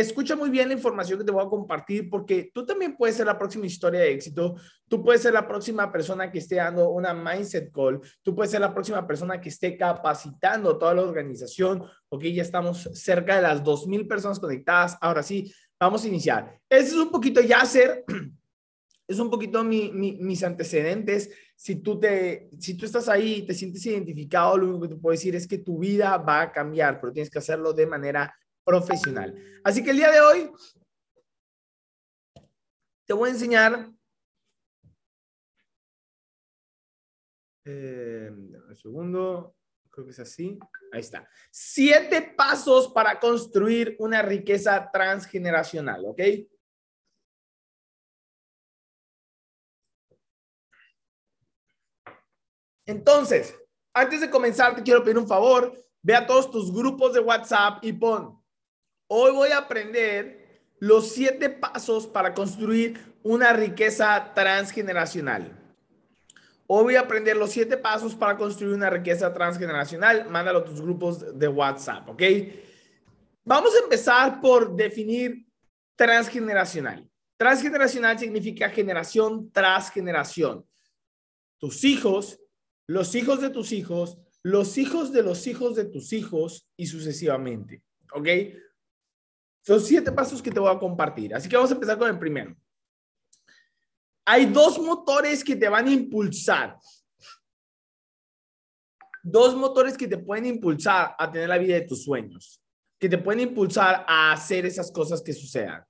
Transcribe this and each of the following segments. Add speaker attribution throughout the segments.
Speaker 1: escucha muy bien la información que te voy a compartir porque tú también puedes ser la próxima historia de éxito, tú puedes ser la próxima persona que esté dando una mindset call, tú puedes ser la próxima persona que esté capacitando toda la organización, ok, ya estamos cerca de las 2.000 personas conectadas, ahora sí, vamos a iniciar. Ese es un poquito ya hacer, es un poquito mis antecedentes, si tú, te, si tú estás ahí y te sientes identificado, lo único que te puedo decir es que tu vida va a cambiar, pero tienes que hacerlo de manera profesional. Así que el día de hoy te voy a enseñar. Eh, un segundo, creo que es así. Ahí está. Siete pasos para construir una riqueza transgeneracional, ¿ok? Entonces, antes de comenzar, te quiero pedir un favor. Ve a todos tus grupos de WhatsApp y pon Hoy voy a aprender los siete pasos para construir una riqueza transgeneracional. Hoy voy a aprender los siete pasos para construir una riqueza transgeneracional. Mándalo a tus grupos de WhatsApp, ¿ok? Vamos a empezar por definir transgeneracional. Transgeneracional significa generación tras generación. Tus hijos, los hijos de tus hijos, los hijos de los hijos de tus hijos y sucesivamente. ¿Ok? Son siete pasos que te voy a compartir. Así que vamos a empezar con el primero. Hay dos motores que te van a impulsar. Dos motores que te pueden impulsar a tener la vida de tus sueños, que te pueden impulsar a hacer esas cosas que sucedan.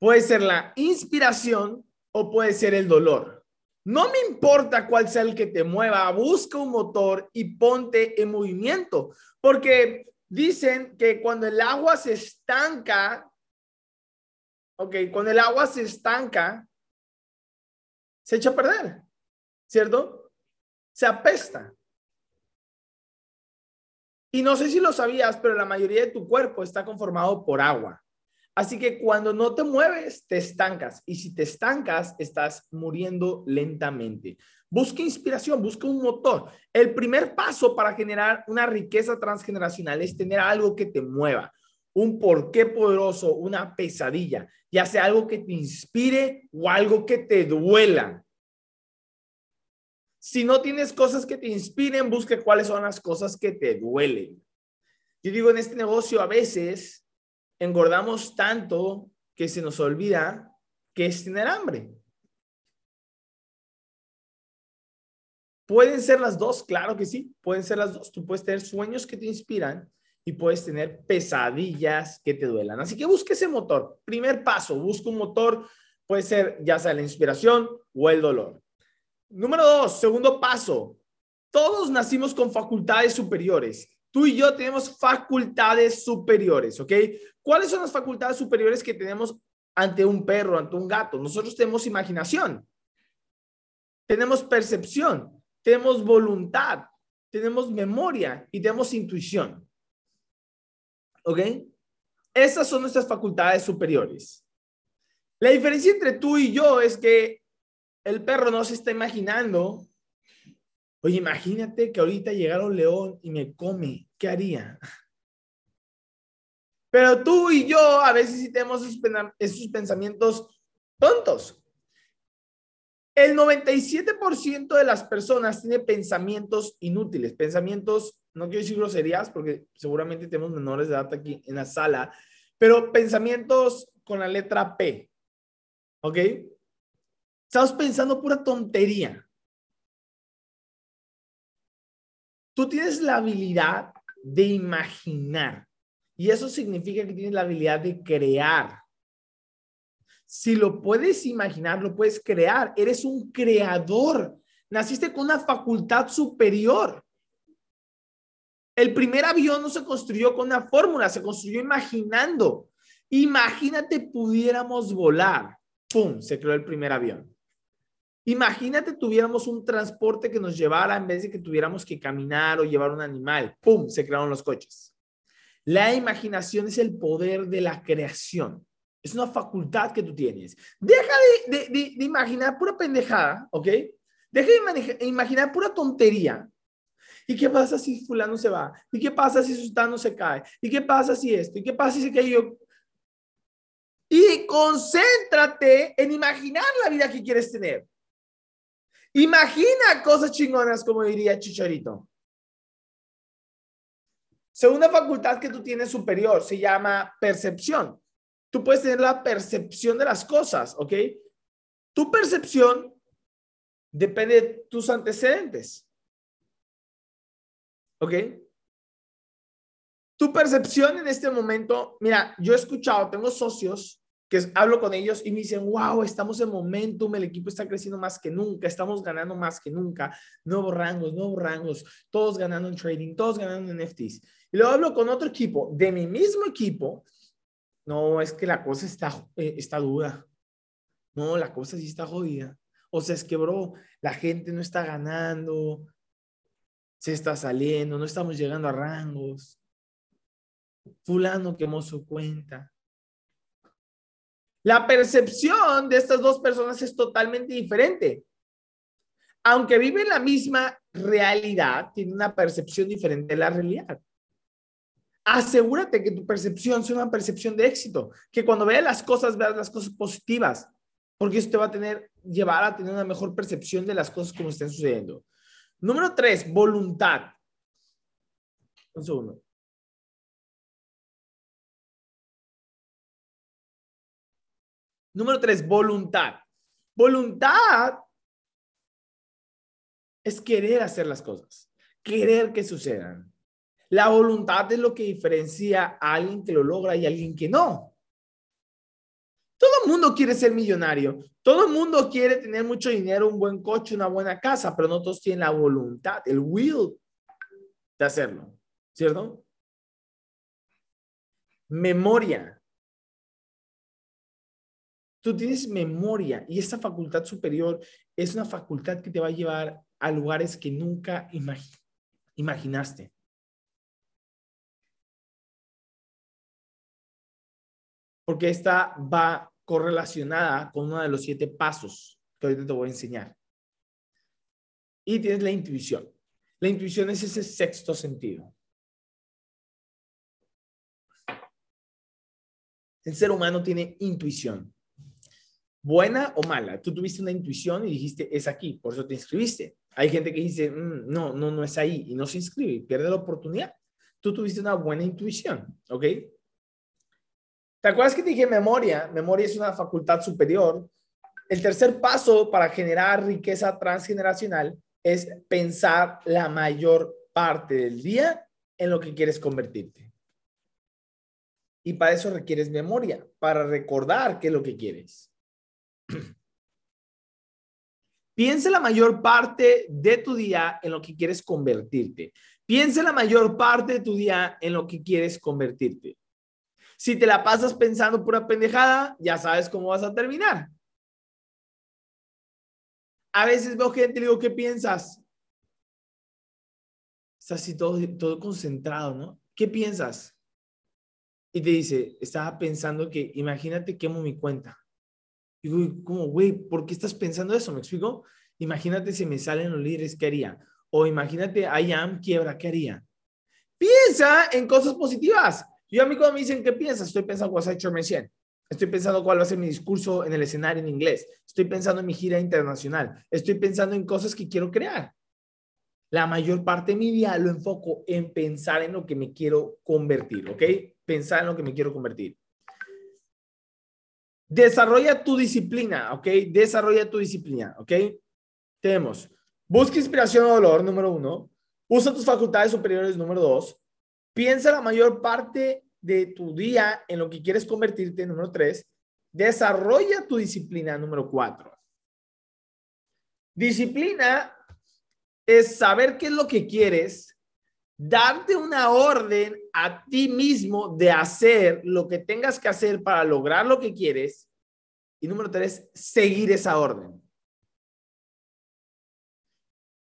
Speaker 1: Puede ser la inspiración o puede ser el dolor. No me importa cuál sea el que te mueva, busca un motor y ponte en movimiento, porque Dicen que cuando el agua se estanca, ok, cuando el agua se estanca, se echa a perder, ¿cierto? Se apesta. Y no sé si lo sabías, pero la mayoría de tu cuerpo está conformado por agua. Así que cuando no te mueves, te estancas. Y si te estancas, estás muriendo lentamente. Busca inspiración, busca un motor. El primer paso para generar una riqueza transgeneracional es tener algo que te mueva, un porqué poderoso, una pesadilla, ya sea algo que te inspire o algo que te duela. Si no tienes cosas que te inspiren, busca cuáles son las cosas que te duelen. Yo digo, en este negocio a veces engordamos tanto que se nos olvida que es tener hambre. Pueden ser las dos, claro que sí, pueden ser las dos. Tú puedes tener sueños que te inspiran y puedes tener pesadillas que te duelan. Así que busque ese motor. Primer paso, busca un motor, puede ser ya sea la inspiración o el dolor. Número dos, segundo paso, todos nacimos con facultades superiores. Tú y yo tenemos facultades superiores, ¿ok? ¿Cuáles son las facultades superiores que tenemos ante un perro, ante un gato? Nosotros tenemos imaginación, tenemos percepción, tenemos voluntad, tenemos memoria y tenemos intuición. ¿Ok? Esas son nuestras facultades superiores. La diferencia entre tú y yo es que el perro no se está imaginando. Oye, imagínate que ahorita llegara un león y me come. ¿Qué haría? Pero tú y yo a veces sí tenemos esos pensamientos tontos. El 97% de las personas tiene pensamientos inútiles, pensamientos, no quiero decir groserías porque seguramente tenemos menores de edad aquí en la sala, pero pensamientos con la letra P. ¿Ok? Estamos pensando pura tontería. Tú tienes la habilidad de imaginar y eso significa que tienes la habilidad de crear. Si lo puedes imaginar, lo puedes crear. Eres un creador. Naciste con una facultad superior. El primer avión no se construyó con una fórmula, se construyó imaginando. Imagínate pudiéramos volar. ¡Pum! Se creó el primer avión. Imagínate tuviéramos un transporte que nos llevara en vez de que tuviéramos que caminar o llevar un animal. ¡Pum! Se crearon los coches. La imaginación es el poder de la creación. Es una facultad que tú tienes. Deja de, imaginar pura pendejada, ¿ok? Deja de imaginar pura tontería. ¿Y qué pasa si fulano se va? ¿Y qué pasa si Sustano se cae? ¿Y qué pasa si esto? ¿Y qué pasa si se cae yo? Y concéntrate en imaginar la vida que quieres tener. Imagina cosas chingonas, como diría Chicharito. Segunda facultad que tú tienes superior se llama percepción. Tú puedes tener la percepción de las cosas, ¿ok? Tu percepción depende de tus antecedentes. ¿Ok? Tu percepción en este momento, mira, yo he escuchado, tengo socios que hablo con ellos y me dicen, wow, estamos en momentum, el equipo está creciendo más que nunca, estamos ganando más que nunca, nuevos rangos, nuevos rangos, todos ganando en trading, todos ganando en NFTs. Y luego hablo con otro equipo, de mi mismo equipo, no, es que la cosa está, eh, está dura, no, la cosa sí está jodida. O sea, es que, bro, la gente no está ganando, se está saliendo, no estamos llegando a rangos. Fulano quemó su cuenta. La percepción de estas dos personas es totalmente diferente. Aunque viven la misma realidad, tiene una percepción diferente de la realidad. Asegúrate que tu percepción sea una percepción de éxito, que cuando veas las cosas veas las cosas positivas, porque eso te va a tener, llevar a tener una mejor percepción de las cosas como están sucediendo. Número tres, voluntad. Un segundo. Número tres, voluntad. Voluntad es querer hacer las cosas, querer que sucedan. La voluntad es lo que diferencia a alguien que lo logra y a alguien que no. Todo el mundo quiere ser millonario, todo el mundo quiere tener mucho dinero, un buen coche, una buena casa, pero no todos tienen la voluntad, el will de hacerlo, ¿cierto? Memoria. Tú tienes memoria y esa facultad superior es una facultad que te va a llevar a lugares que nunca imaginaste. Porque esta va correlacionada con uno de los siete pasos que ahorita te voy a enseñar. Y tienes la intuición. La intuición es ese sexto sentido. El ser humano tiene intuición buena o mala. Tú tuviste una intuición y dijiste, es aquí, por eso te inscribiste. Hay gente que dice, mm, no, no, no es ahí y no se inscribe pierde la oportunidad. Tú tuviste una buena intuición, ¿ok? ¿Te acuerdas que te dije memoria? Memoria es una facultad superior. El tercer paso para generar riqueza transgeneracional es pensar la mayor parte del día en lo que quieres convertirte. Y para eso requieres memoria, para recordar qué es lo que quieres. Piensa la mayor parte de tu día en lo que quieres convertirte. Piensa la mayor parte de tu día en lo que quieres convertirte. Si te la pasas pensando pura pendejada, ya sabes cómo vas a terminar. A veces veo gente y digo, ¿qué piensas? Estás así todo, todo concentrado, ¿no? ¿Qué piensas? Y te dice, estaba pensando que, imagínate, quemo mi cuenta. Digo, como, güey, ¿por qué estás pensando eso? ¿Me explico? Imagínate si me salen los líderes, ¿qué haría? O imagínate, I am quiebra, ¿qué haría? Piensa en cosas positivas. Yo a mí cuando me dicen, ¿qué piensas? Estoy pensando what's hecho recién. Estoy pensando cuál va a ser mi discurso en el escenario en inglés. Estoy pensando en mi gira internacional. Estoy pensando en cosas que quiero crear. La mayor parte de mi día lo enfoco en pensar en lo que me quiero convertir, ¿ok? Pensar en lo que me quiero convertir. Desarrolla tu disciplina, ¿ok? Desarrolla tu disciplina, ¿ok? Tenemos, busca inspiración o dolor, número uno. Usa tus facultades superiores, número dos. Piensa la mayor parte de tu día en lo que quieres convertirte, número tres. Desarrolla tu disciplina, número cuatro. Disciplina es saber qué es lo que quieres, darte una orden a ti mismo de hacer lo que tengas que hacer para lograr lo que quieres. Y número tres, seguir esa orden.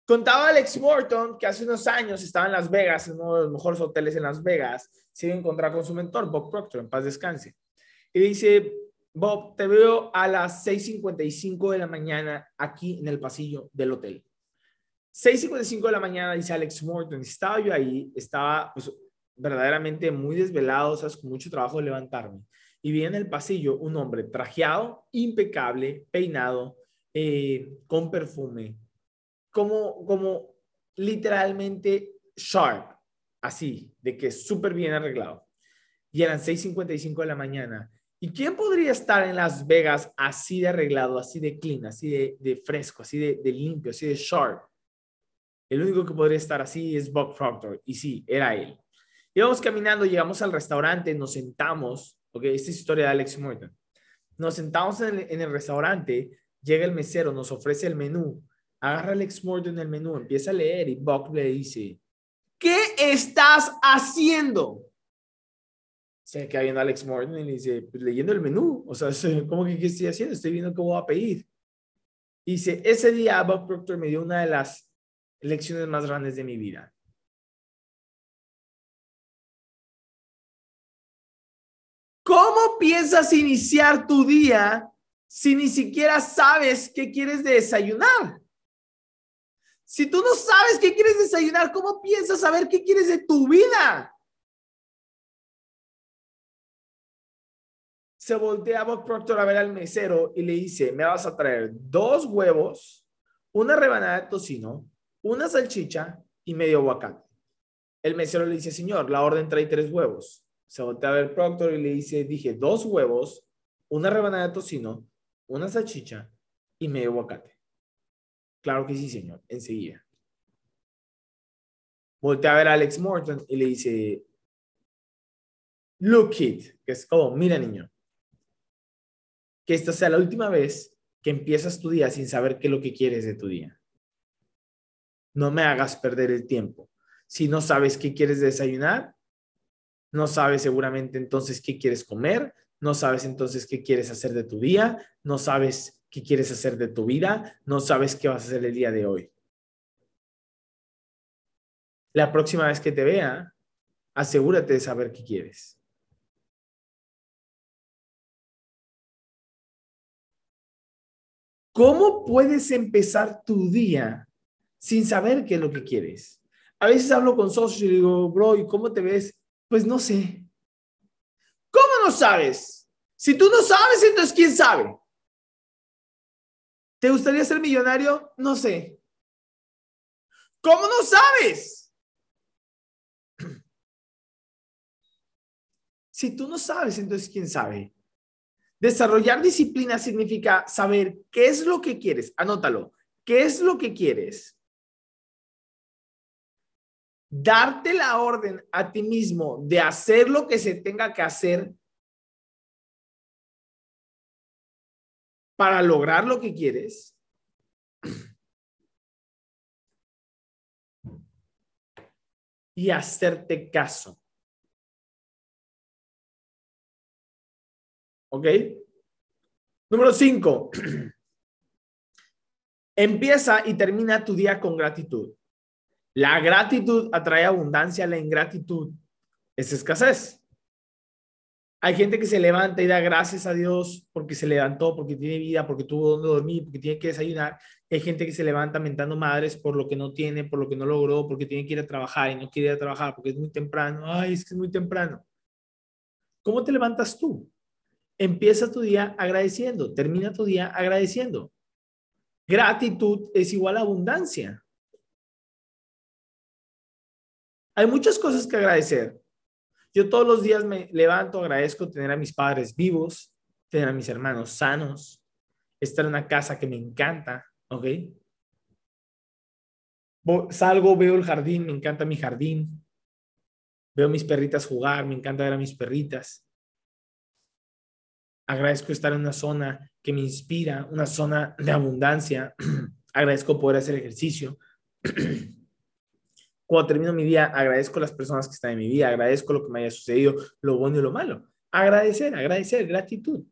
Speaker 1: Contaba Alex Morton que hace unos años estaba en Las Vegas, en uno de los mejores hoteles en Las Vegas, se iba a encontrar con su mentor, Bob Proctor, en paz descanse. Y dice, Bob, te veo a las 6.55 de la mañana aquí en el pasillo del hotel. 6.55 de la mañana, dice Alex Morton, estaba yo ahí, estaba pues, verdaderamente muy desvelado, ¿sabes? con mucho trabajo de levantarme. y vi en el pasillo un hombre trajeado, impecable, peinado, eh, con perfume, como, como literalmente sharp, así, de que súper bien arreglado. Y eran 6.55 de la mañana. ¿Y quién podría estar en Las Vegas así de arreglado, así de clean, así de, fresco, así de, limpio, así de sharp? El único que podría estar así es Bob Proctor. Y sí, era él. Íbamos caminando, llegamos al restaurante, nos sentamos. Ok, esta es historia de Alex Morton. Nos sentamos en el restaurante, llega el mesero, nos ofrece el menú agarra Alex Morton el menú, empieza a leer y Buck le dice, ¿qué estás haciendo? Se queda viendo a Alex Morton y le dice, pues leyendo el menú. O sea, ¿cómo que qué estoy haciendo? Estoy viendo qué voy a pedir. dice, ese día Buck Proctor me dio una de las lecciones más grandes de mi vida. ¿Cómo piensas iniciar tu día si ni siquiera sabes qué quieres desayunar? Si tú no sabes qué quieres desayunar, ¿cómo piensas saber qué quieres de tu vida? Se voltea Bob Proctor a ver al mesero y le dice, me vas a traer dos huevos, una rebanada de tocino, una salchicha y medio aguacate. El mesero le dice, señor, la orden trae tres huevos. Se voltea a ver Proctor y le dice, dije, dos huevos, una rebanada de tocino, una salchicha y medio aguacate. Claro que sí, señor, enseguida. Voltea a ver a Alex Morton y le dice, look kid, que es como, mira niño, que esta sea la última vez que empiezas tu día sin saber qué es lo que quieres de tu día. No me hagas perder el tiempo. Si no sabes qué quieres desayunar, no sabes seguramente entonces qué quieres comer, no sabes entonces qué quieres hacer de tu día, no sabes qué quieres hacer de tu vida, no sabes qué vas a hacer el día de hoy. La próxima vez que te vea, asegúrate de saber qué quieres. ¿Cómo puedes empezar tu día sin saber qué es lo que quieres? A veces hablo con socios y digo, bro, ¿y cómo te ves? Pues no sé. ¿Cómo no sabes? Si tú no sabes, entonces ¿quién sabe? ¿Te gustaría ser millonario? No sé. ¿Cómo no sabes? Si tú no sabes, entonces ¿quién sabe? Desarrollar disciplina significa saber qué es lo que quieres. Anótalo. ¿Qué es lo que quieres? Darte la orden a ti mismo de hacer lo que se tenga que hacer para lograr lo que quieres, y hacerte caso. ¿Ok? Número cinco. Empieza y termina tu día con gratitud. La gratitud atrae abundancia, la ingratitud es escasez. Hay gente que se levanta y da gracias a Dios porque se levantó, porque tiene vida, porque tuvo donde dormir, porque tiene que desayunar. Hay gente que se levanta mentando madres por lo que no tiene, por lo que no logró, porque tiene que ir a trabajar y no quiere ir a trabajar porque es muy temprano. Ay, es que es muy temprano. ¿Cómo te levantas tú? Empieza tu día agradeciendo, termina tu día agradeciendo. Gratitud es igual a abundancia. Hay muchas cosas que agradecer. Yo todos los días me levanto, agradezco tener a mis padres vivos, tener a mis hermanos sanos, estar en una casa que me encanta, ¿ok? Salgo, veo el jardín, me encanta mi jardín. Veo mis perritas jugar, me encanta ver a mis perritas. Agradezco estar en una zona que me inspira, una zona de abundancia. Agradezco poder hacer ejercicio. Cuando termino mi día, agradezco a las personas que están en mi vida, agradezco lo que me haya sucedido, lo bueno y lo malo. Agradecer, agradecer, gratitud.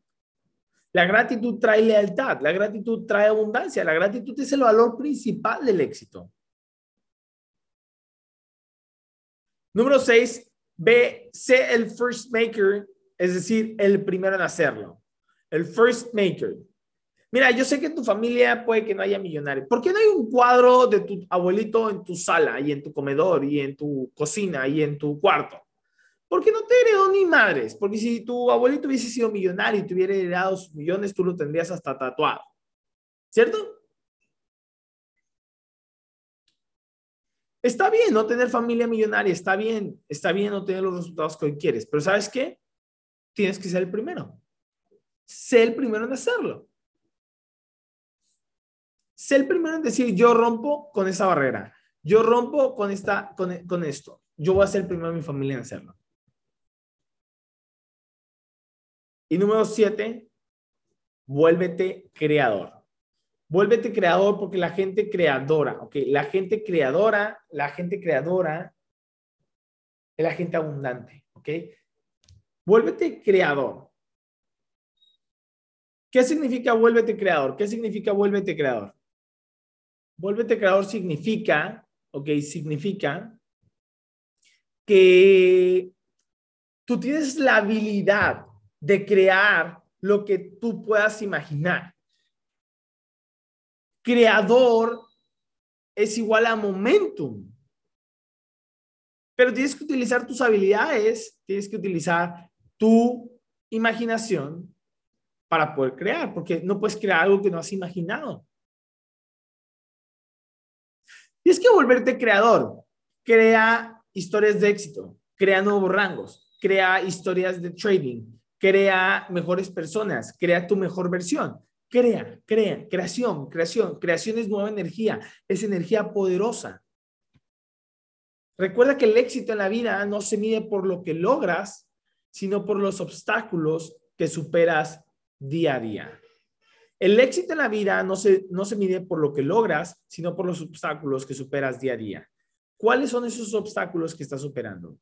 Speaker 1: La gratitud trae lealtad, la gratitud trae abundancia, la gratitud es el valor principal del éxito. Número seis, ve, sé el first maker, es decir, el primero en hacerlo. El first maker. Mira, yo sé que en tu familia puede que no haya millonarios. ¿Por qué no hay un cuadro de tu abuelito en tu sala y en tu comedor y en tu cocina y en tu cuarto? Porque no te heredó ni madres. Porque si tu abuelito hubiese sido millonario y te hubiera heredado sus millones, tú lo tendrías hasta tatuado. ¿Cierto? Está bien no tener familia millonaria, está bien, está bien no tener los resultados que hoy quieres, pero ¿sabes qué? Tienes que ser el primero. Sé el primero en hacerlo. Sé el primero en decir, yo rompo con esa barrera, yo rompo con, esta, con, con esto, yo voy a ser el primero en mi familia en hacerlo. Y número siete, vuélvete creador. Vuélvete creador porque la gente creadora, ¿ok? La gente creadora, la gente creadora es la gente abundante, ¿ok? Vuélvete creador. ¿Qué significa vuélvete creador? ¿Qué significa vuélvete creador? Vuélvete creador significa, ¿ok? Significa que tú tienes la habilidad de crear lo que tú puedas imaginar creador es igual a momentum. Pero tienes que utilizar tus habilidades, tienes que utilizar tu imaginación para poder crear, porque no puedes crear algo que no has imaginado. Tienes que volverte creador. Crea historias de éxito, crea nuevos rangos, crea historias de trading, crea mejores personas, crea tu mejor versión. Crea, crea, creación, creación. Creación es nueva energía, es energía poderosa. Recuerda que el éxito en la vida no se mide por lo que logras, sino por los obstáculos que superas día a día. El éxito en la vida no se, no se mide por lo que logras, sino por los obstáculos que superas día a día. ¿Cuáles son esos obstáculos que estás superando?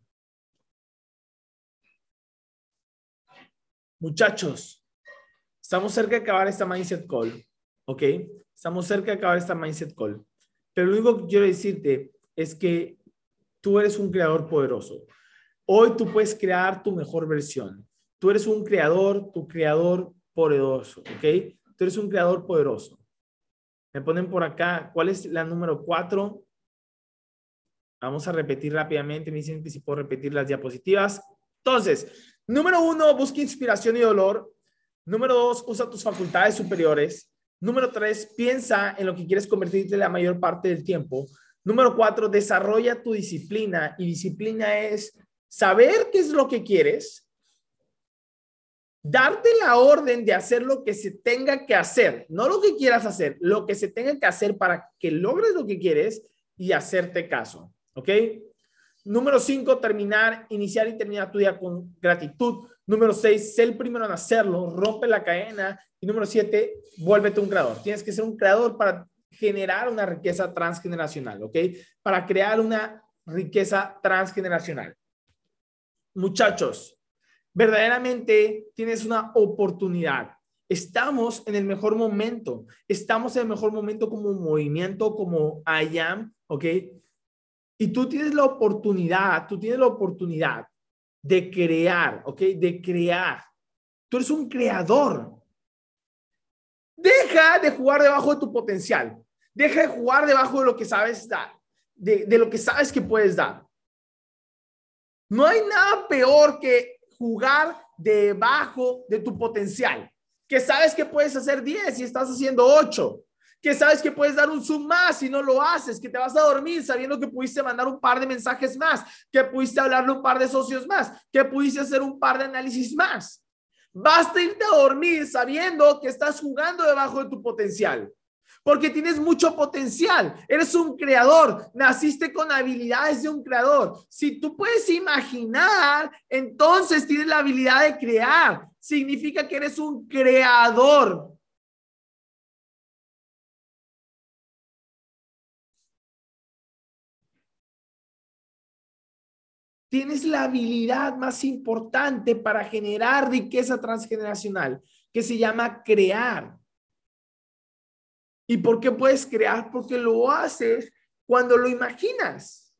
Speaker 1: Muchachos, Estamos cerca de acabar esta Mindset Call, ¿ok? Estamos cerca de acabar esta Mindset Call. Pero lo único que quiero decirte es que tú eres un creador poderoso. Hoy tú puedes crear tu mejor versión. Tú eres un creador, tu creador poderoso, ¿ok? Tú eres un creador poderoso. Me ponen por acá, ¿cuál es la número cuatro? Vamos a repetir rápidamente. Me dicen que si puedo repetir las diapositivas. Entonces, número uno, busca inspiración y dolor. Número dos, usa tus facultades superiores. Número tres, piensa en lo que quieres convertirte la mayor parte del tiempo. Número cuatro, desarrolla tu disciplina. Y disciplina es saber qué es lo que quieres, darte la orden de hacer lo que se tenga que hacer, no lo que quieras hacer, lo que se tenga que hacer para que logres lo que quieres y hacerte caso. ¿Ok? Número cinco, terminar, iniciar y terminar tu día con gratitud. Número seis, sé el primero en hacerlo, rompe la cadena. Y número siete, vuélvete un creador. Tienes que ser un creador para generar una riqueza transgeneracional, ¿ok? Para crear una riqueza transgeneracional. Muchachos, verdaderamente tienes una oportunidad. Estamos en el mejor momento. Estamos en el mejor momento como movimiento, como I am, ¿ok? Y tú tienes la oportunidad, tú tienes la oportunidad de crear, ¿ok? De crear. Tú eres un creador. Deja de jugar debajo de tu potencial. Deja de jugar debajo de lo que sabes dar, de, de lo que sabes que puedes dar. No hay nada peor que jugar debajo de tu potencial. Que sabes que puedes hacer 10 y estás haciendo 8 que sabes que puedes dar un zoom más si no lo haces, que te vas a dormir sabiendo que pudiste mandar un par de mensajes más, que pudiste hablarle un par de socios más, que pudiste hacer un par de análisis más. Basta irte a dormir sabiendo que estás jugando debajo de tu potencial. Porque tienes mucho potencial, eres un creador, naciste con habilidades de un creador. Si tú puedes imaginar, entonces tienes la habilidad de crear. Significa que eres un creador. tienes la habilidad más importante para generar riqueza transgeneracional, que se llama crear. ¿Y por qué puedes crear? Porque lo haces cuando lo imaginas.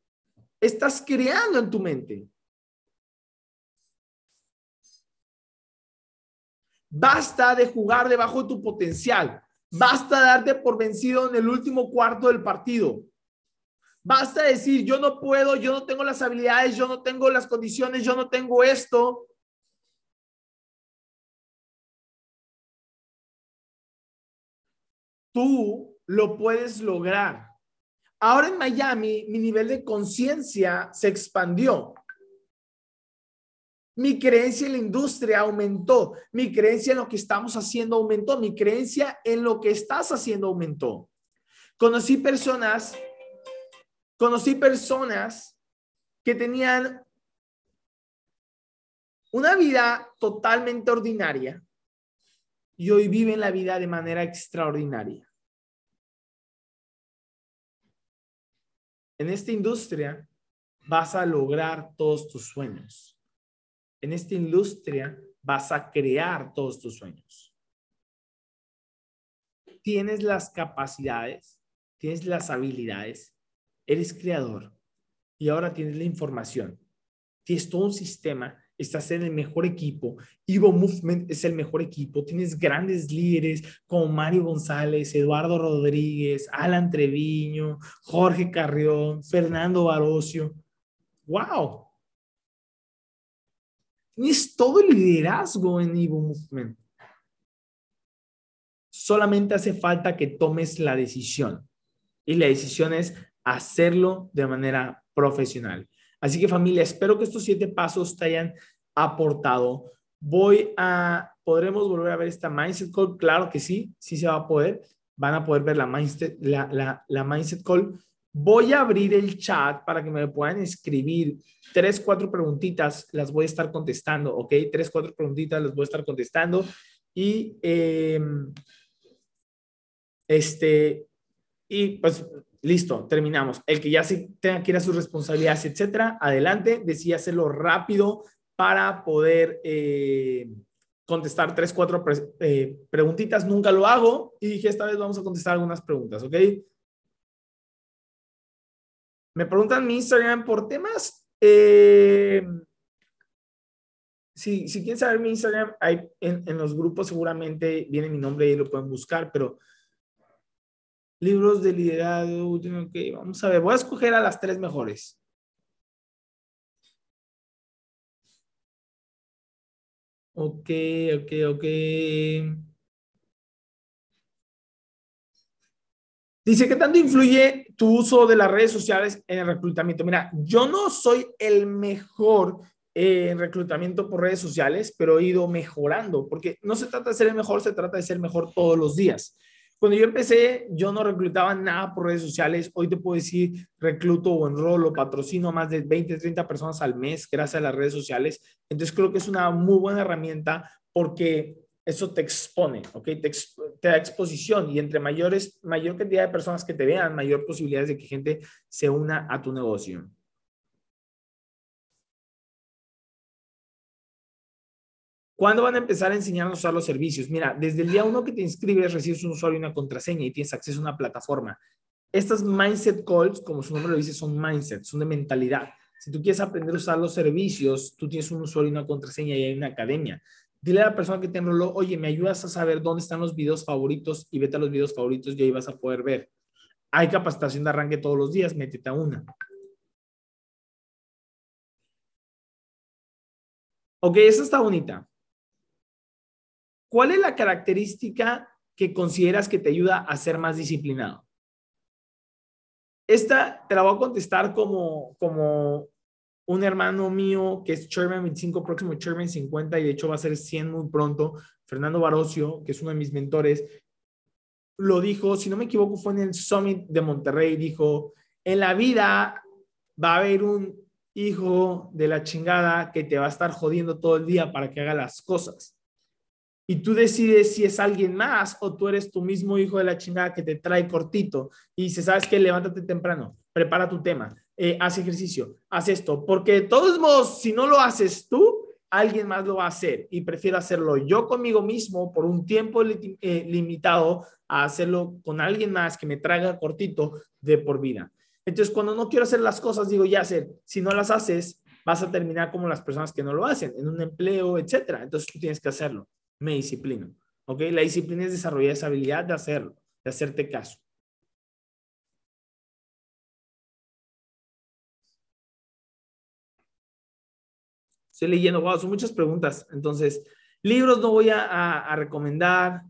Speaker 1: Estás creando en tu mente. Basta de jugar debajo de tu potencial. Basta de darte por vencido en el último cuarto del partido. Basta decir, yo no puedo, yo no tengo las habilidades, yo no tengo las condiciones, yo no tengo esto. Tú lo puedes lograr. Ahora en Miami, mi nivel de conciencia se expandió. Mi creencia en la industria aumentó. Mi creencia en lo que estamos haciendo aumentó. Mi creencia en lo que estás haciendo aumentó. Conocí personas, conocí personas que tenían una vida totalmente ordinaria y hoy viven la vida de manera extraordinaria. En esta industria vas a lograr todos tus sueños. En esta industria vas a crear todos tus sueños. Tienes las capacidades, tienes las habilidades, eres creador y ahora tienes la información. Tienes todo un sistema estás en el mejor equipo. Evo Movement es el mejor equipo. Tienes grandes líderes como Mario González, Eduardo Rodríguez, Alan Treviño, Jorge Carrión, Fernando Barocio. ¡Wow! Tienes todo el liderazgo en Evo Movement. Solamente hace falta que tomes la decisión. Y la decisión es hacerlo de manera profesional. Así que familia, espero que estos siete pasos te hayan aportado. Voy a, ¿podremos volver a ver esta Mindset Call? Claro que sí, sí se va a poder. Van a poder ver la Mindset, la, la, Mindset Call. Voy a abrir el chat para que me puedan escribir tres, cuatro preguntitas, las voy a estar contestando, ¿ok? Tres, cuatro preguntitas las voy a estar contestando. Y em, este, y pues listo, terminamos. El que ya sí tenga que ir a sus responsabilidades, etcétera, adelante. Decía hacerlo rápido para poder eh, contestar tres, cuatro eh, preguntitas. Nunca lo hago y dije, esta vez vamos a contestar algunas preguntas, ¿ok? Me preguntan mi Instagram por temas. Eh, si, si quieren saber mi Instagram, hay, en, en los grupos seguramente viene mi nombre y lo pueden buscar, pero Libros de liderazgo, ok, vamos a ver, voy a escoger a las tres mejores. Ok, ok, ok. Dice, ¿qué tanto influye tu uso de las redes sociales en el reclutamiento? Mira, yo no soy el mejor en reclutamiento por redes sociales, pero he ido mejorando, porque no se trata de ser el mejor, se trata de ser mejor todos los días. Cuando yo empecé, yo no reclutaba nada por redes sociales. Hoy te puedo decir, recluto o enrolo, patrocino más de 20, 30 personas al mes gracias a las redes sociales. Entonces creo que es una muy buena herramienta porque eso te expone, ¿ok? Te, te, da exposición y entre mayores, mayor cantidad de personas que te vean, mayor posibilidades de que gente se una a tu negocio. ¿Cuándo van a empezar a enseñarnos a usar los servicios? Mira, desde el día uno que te inscribes, recibes un usuario y una contraseña y tienes acceso a una plataforma. Estas mindset calls, como su nombre lo dice, son mindset, son de mentalidad. Si tú quieres aprender a usar los servicios, tú tienes un usuario y una contraseña y hay una academia. Dile a la persona que te enroló, oye, ¿me ayudas a saber dónde están los videos favoritos? Y vete a los videos favoritos y ahí vas a poder ver. Hay capacitación de arranque todos los días, métete a una. Ok, esa está bonita. ¿Cuál es la característica que consideras que te ayuda a ser más disciplinado? Esta te la voy a contestar como, como un hermano mío que es Chairman 25, próximo Chairman 50 y de hecho va a ser 100 muy pronto, Fernando Barocio, que es uno de mis mentores, lo dijo, si no me equivoco, fue en el Summit de Monterrey, dijo, en la vida va a haber un hijo de la chingada que te va a estar jodiendo todo el día para que haga las cosas y tú decides si es alguien más o tú eres tu mismo hijo de la chingada que te trae cortito y dice, ¿sabes qué? Levántate temprano, prepara tu tema, eh, haz ejercicio, haz esto, porque de todos modos, si no lo haces tú, alguien más lo va a hacer y prefiero hacerlo yo conmigo mismo por un tiempo eh, limitado a hacerlo con alguien más que me traiga cortito de por vida. Entonces, cuando no quiero hacer las cosas, digo, ya hacer, si no las haces, vas a terminar como las personas que no lo hacen, en un empleo, etcétera. Entonces, tú tienes que hacerlo me disciplino. ¿Ok? La disciplina es desarrollar esa habilidad de hacerlo, de hacerte caso. Estoy leyendo, wow, son muchas preguntas. Entonces, libros no voy a, a, a recomendar.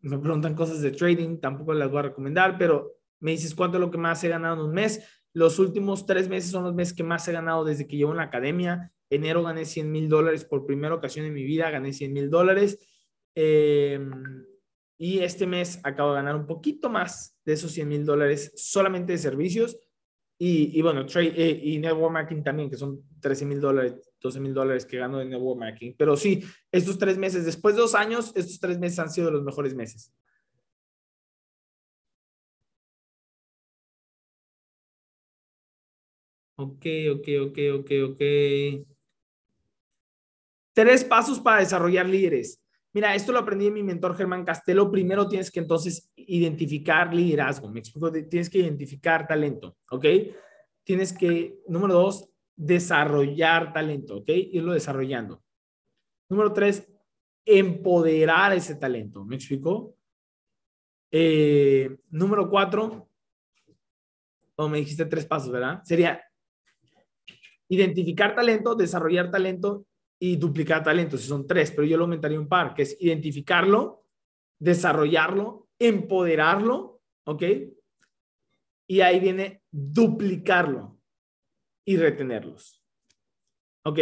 Speaker 1: Me preguntan cosas de trading, tampoco las voy a recomendar, pero me dices cuánto es lo que más he ganado en un mes. Los últimos tres meses son los meses que más he ganado desde que llevo en la academia Enero gané 100 mil dólares por primera ocasión en mi vida, gané 100 mil dólares. Em, y este mes acabo de ganar un poquito más de esos 100 mil dólares solamente de servicios. Y, y bueno, trade, eh, y network marketing también, que son 13 mil dólares, 12 mil dólares que gano de network marketing. Pero sí, estos tres meses, después de dos años, estos tres meses han sido los mejores meses. Ok, ok, ok, ok, ok. Tres pasos para desarrollar líderes. Mira, esto lo aprendí de mi mentor Germán Castelo. Primero tienes que entonces identificar liderazgo. Me explico, tienes que identificar talento, ¿ok? Tienes que, número dos, desarrollar talento, ¿ok? Irlo desarrollando. Número tres, empoderar ese talento. ¿Me explico? Eh, número cuatro, o me dijiste tres pasos, ¿verdad? Sería identificar talento, desarrollar talento y duplicar talento, si son tres, pero yo lo aumentaría un par, que es identificarlo, desarrollarlo, empoderarlo, ¿ok? Y ahí viene duplicarlo y retenerlos, ¿ok?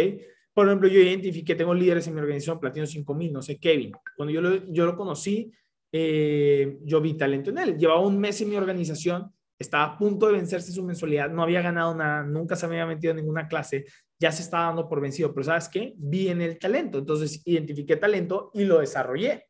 Speaker 1: Por ejemplo, yo identifiqué, tengo líderes en mi organización, Platino 5000, no sé, Kevin. Cuando yo lo, yo lo conocí, eh, yo vi talento en él. Llevaba un mes en mi organización estaba a punto de vencerse su mensualidad, no había ganado nada, nunca se había metido en ninguna clase, ya se estaba dando por vencido, pero ¿sabes qué? Vi en el talento, entonces identifiqué talento y lo desarrollé.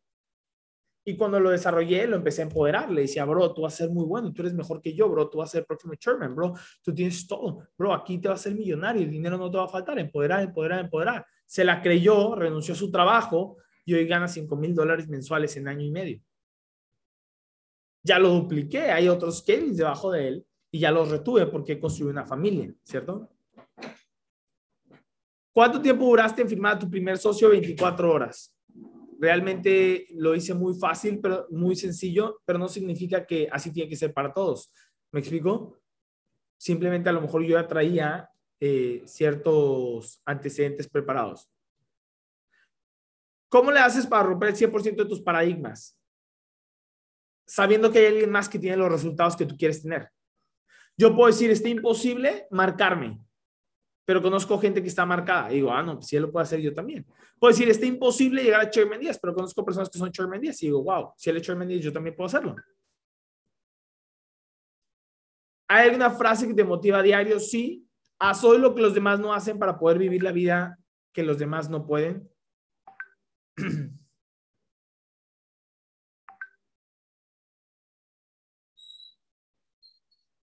Speaker 1: Y cuando lo desarrollé, lo empecé a empoderar. Le decía, bro, tú vas a ser muy bueno, tú eres mejor que yo, bro, tú vas a ser el próximo chairman, bro, tú tienes todo, bro, aquí te vas a ser millonario, el dinero no te va a faltar, empoderar, empoderar, empoderar. Se la creyó, renunció a su trabajo y hoy gana 5 mil dólares mensuales en año y medio ya lo dupliqué, hay otros Kevins debajo de él y ya los retuve porque construí una familia, ¿cierto? ¿Cuánto tiempo duraste en firmar a tu primer socio? 24 horas. Realmente lo hice muy fácil, pero muy sencillo, pero no significa que así tiene que ser para todos. ¿Me explico? Simplemente a lo mejor yo ya traía eh, ciertos antecedentes preparados. ¿Cómo le haces para romper el 100% de tus paradigmas? sabiendo que hay alguien más que tiene los resultados que tú quieres tener. Yo puedo decir, está imposible marcarme, pero conozco gente que está marcada. Y digo, ah, no, pues si él lo puede hacer, yo también. Puedo decir, está imposible llegar a Chairman 10, pero conozco personas que son Chairman 10. Y digo, wow, si él es Chairman 10, yo también puedo hacerlo. ¿Hay alguna frase que te motiva a diario? Sí. Haz hoy lo que los demás no hacen para poder vivir la vida que los demás no pueden.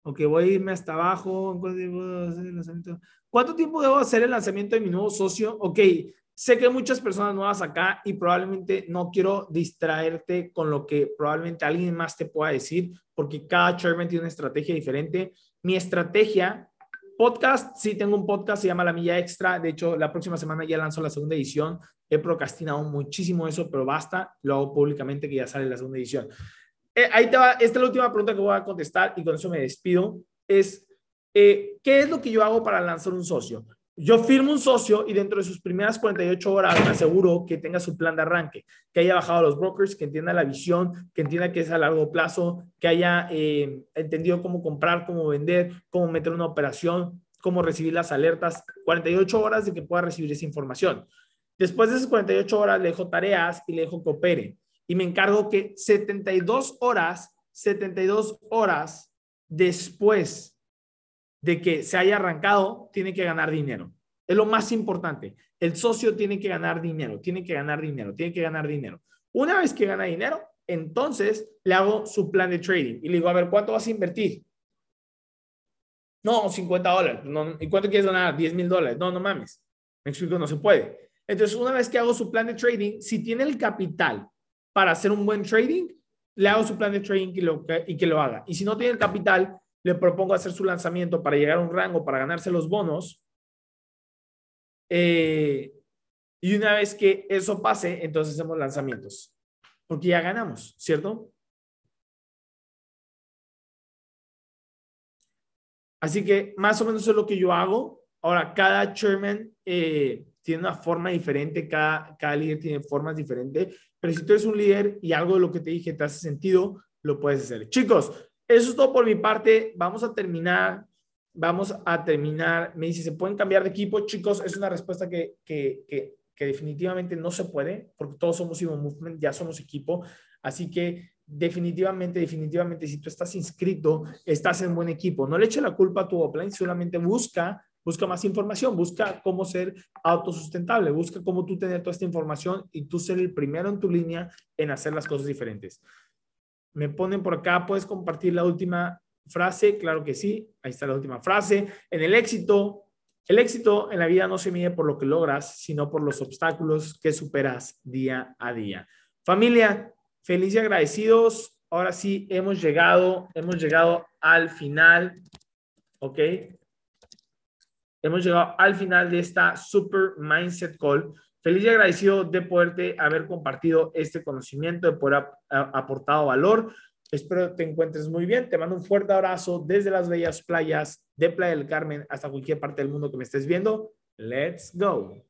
Speaker 1: Ok, voy a irme hasta abajo. ¿Cuánto tiempo debo hacer el lanzamiento de mi nuevo socio? Ok, sé que hay muchas personas nuevas acá y probablemente no quiero distraerte con lo que probablemente alguien más te pueda decir, porque cada chairman tiene una estrategia diferente. Mi estrategia, podcast, sí tengo un podcast, se llama La Milla Extra. De hecho, la próxima semana ya lanzo la segunda edición. He procrastinado muchísimo eso, pero basta, lo hago públicamente que ya sale la segunda edición. Eh, ahí te la última pregunta que voy a contestar y con eso me despido, es, eh, ¿qué es lo que yo hago para lanzar un socio? Yo firmo un socio y dentro de sus primeras 48 horas me aseguro que tenga su plan de arranque, que haya bajado a los brokers, que entienda la visión, que entienda que es a largo plazo, que haya eh, entendido cómo comprar, cómo vender, cómo meter una operación, cómo recibir las alertas. 48 horas de que pueda recibir esa información. Después de esas 48 horas le dejo tareas y le dejo que opere y me encargo que 72 horas, 72 horas después de que se haya arrancado, tiene que ganar dinero. Es lo más importante. El socio tiene que ganar dinero, tiene que ganar dinero, tiene que ganar dinero. Una vez que gana dinero, entonces le hago su plan de trading y le digo, a ver, ¿cuánto vas a invertir? No, 50 dólares. ¿Y cuánto quieres ganar? 10 mil dólares. No, no mames. Me explico, no se puede. Entonces, una vez que hago su plan de trading, si tiene el capital para hacer un buen trading, le hago su plan de trading y, lo, y que lo haga. Y si no tiene el capital, le propongo hacer su lanzamiento para llegar a un rango, para ganarse los bonos. Eh, y una vez que eso pase, entonces hacemos lanzamientos. Porque ya ganamos, ¿cierto? Así que más o menos eso es lo que yo hago. Ahora, cada chairman eh, tiene una forma diferente, cada, cada líder tiene formas diferentes, pero si tú eres un líder y algo de lo que te dije te hace sentido, lo puedes hacer. Chicos, eso es todo por mi parte. Vamos a terminar. Vamos a terminar. Me dice, ¿se pueden cambiar de equipo? Chicos, es una respuesta que, que, que, que definitivamente no se puede, porque todos somos Evo Movement, ya somos equipo. Así que definitivamente, definitivamente, si tú estás inscrito, estás en buen equipo. No le eche la culpa a tu offline, solamente busca, busca más información, busca cómo ser autosustentable, busca cómo tú tener toda esta información y tú ser el primero en tu línea en hacer las cosas diferentes. Me ponen por acá, puedes compartir la última frase, claro que sí, ahí está la última frase. En el éxito, el éxito en la vida no se mide por lo que logras, sino por los obstáculos que superas día a día. Familia, feliz y agradecidos. Ahora sí, hemos llegado, hemos llegado al final, ¿ok? Hemos llegado al final de esta Super Mindset Call. Feliz y agradecido de poderte haber compartido este conocimiento, de poder haber aportado valor. Espero te encuentres muy bien. Te mando un fuerte abrazo desde las bellas playas de Playa del Carmen hasta cualquier parte del mundo que me estés viendo. Let's go.